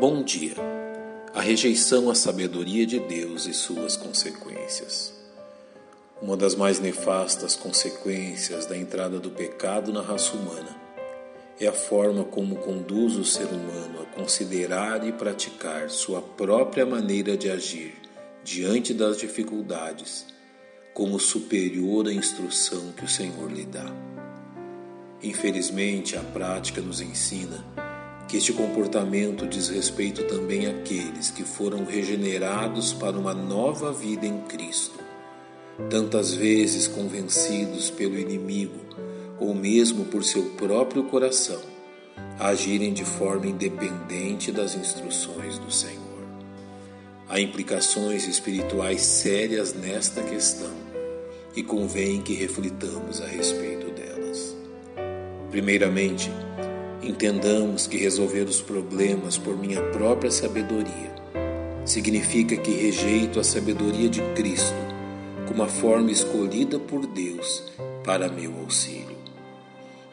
Bom dia. A rejeição à sabedoria de Deus e suas consequências. Uma das mais nefastas consequências da entrada do pecado na raça humana é a forma como conduz o ser humano a considerar e praticar sua própria maneira de agir diante das dificuldades como superior à instrução que o Senhor lhe dá. Infelizmente, a prática nos ensina que este comportamento diz respeito também àqueles que foram regenerados para uma nova vida em Cristo, tantas vezes convencidos pelo inimigo ou mesmo por seu próprio coração, agirem de forma independente das instruções do Senhor. Há implicações espirituais sérias nesta questão e convém que reflitamos a respeito delas. Primeiramente, Entendamos que resolver os problemas por minha própria sabedoria significa que rejeito a sabedoria de Cristo como a forma escolhida por Deus para meu auxílio.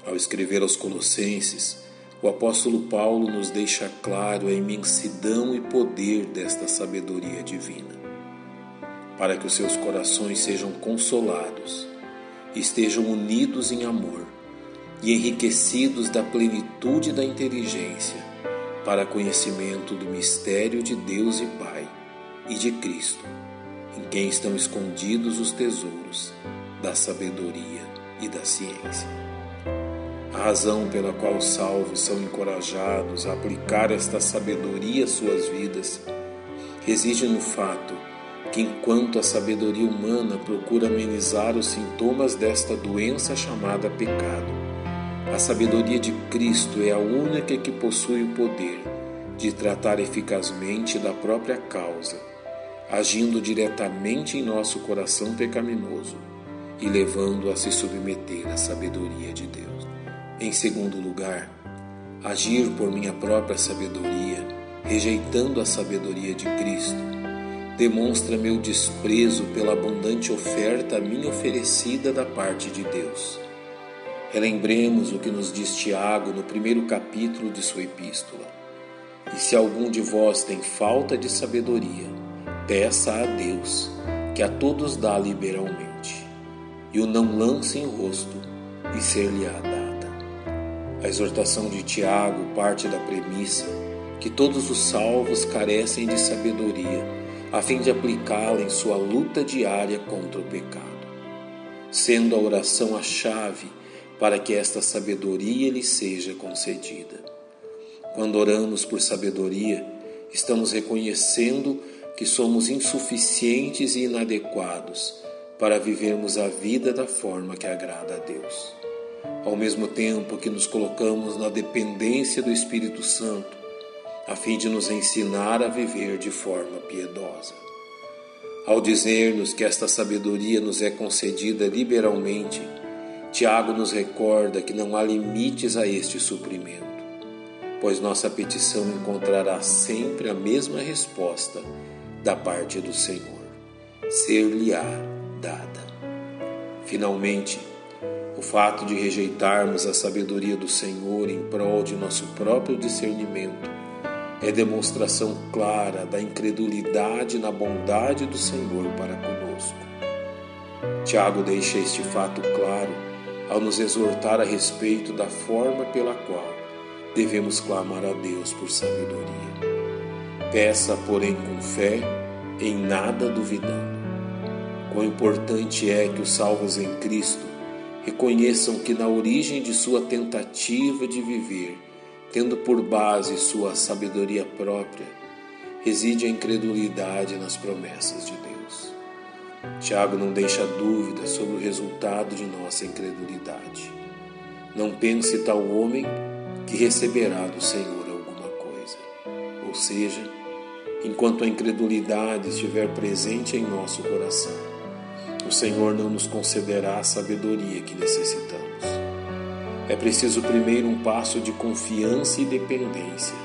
Ao escrever aos Colossenses, o apóstolo Paulo nos deixa claro a imensidão e poder desta sabedoria divina, para que os seus corações sejam consolados estejam unidos em amor e enriquecidos da plenitude da inteligência, para conhecimento do mistério de Deus e Pai e de Cristo, em quem estão escondidos os tesouros da sabedoria e da ciência. A razão pela qual os salvos são encorajados a aplicar esta sabedoria às suas vidas reside no fato que, enquanto a sabedoria humana procura amenizar os sintomas desta doença chamada pecado, a sabedoria de Cristo é a única que possui o poder de tratar eficazmente da própria causa, agindo diretamente em nosso coração pecaminoso e levando a se submeter à sabedoria de Deus. Em segundo lugar, agir por minha própria sabedoria, rejeitando a sabedoria de Cristo, demonstra meu desprezo pela abundante oferta a mim oferecida da parte de Deus. Relembremos o que nos diz Tiago no primeiro capítulo de sua epístola. E se algum de vós tem falta de sabedoria, peça a Deus, que a todos dá liberalmente, e o não lance em rosto, e ser-lhe-á dada. A exortação de Tiago parte da premissa que todos os salvos carecem de sabedoria, a fim de aplicá-la em sua luta diária contra o pecado, sendo a oração a chave para que esta sabedoria lhe seja concedida. Quando oramos por sabedoria, estamos reconhecendo que somos insuficientes e inadequados para vivermos a vida da forma que agrada a Deus. Ao mesmo tempo que nos colocamos na dependência do Espírito Santo, a fim de nos ensinar a viver de forma piedosa. Ao dizer-nos que esta sabedoria nos é concedida liberalmente, Tiago nos recorda que não há limites a este suprimento, pois nossa petição encontrará sempre a mesma resposta da parte do Senhor: ser-lhe-á dada. Finalmente, o fato de rejeitarmos a sabedoria do Senhor em prol de nosso próprio discernimento é demonstração clara da incredulidade na bondade do Senhor para conosco. Tiago deixa este fato claro ao nos exortar a respeito da forma pela qual devemos clamar a Deus por sabedoria. Peça, porém, com fé, em nada duvidando. Quão importante é que os salvos em Cristo reconheçam que na origem de sua tentativa de viver, tendo por base sua sabedoria própria, reside a incredulidade nas promessas de Deus. Tiago não deixa dúvida sobre o resultado de nossa incredulidade. Não pense tal homem que receberá do Senhor alguma coisa. Ou seja, enquanto a incredulidade estiver presente em nosso coração, o Senhor não nos concederá a sabedoria que necessitamos. É preciso primeiro um passo de confiança e dependência,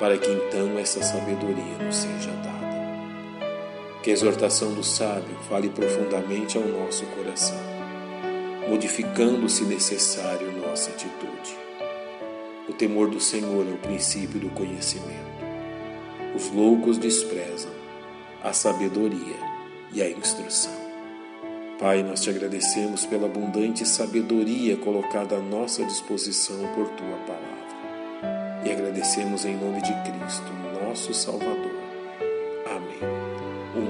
para que então essa sabedoria nos seja dada. Que a exortação do sábio fale profundamente ao nosso coração, modificando, se necessário, nossa atitude. O temor do Senhor é o princípio do conhecimento. Os loucos desprezam a sabedoria e a instrução. Pai, nós te agradecemos pela abundante sabedoria colocada à nossa disposição por tua palavra. E agradecemos em nome de Cristo, nosso Salvador.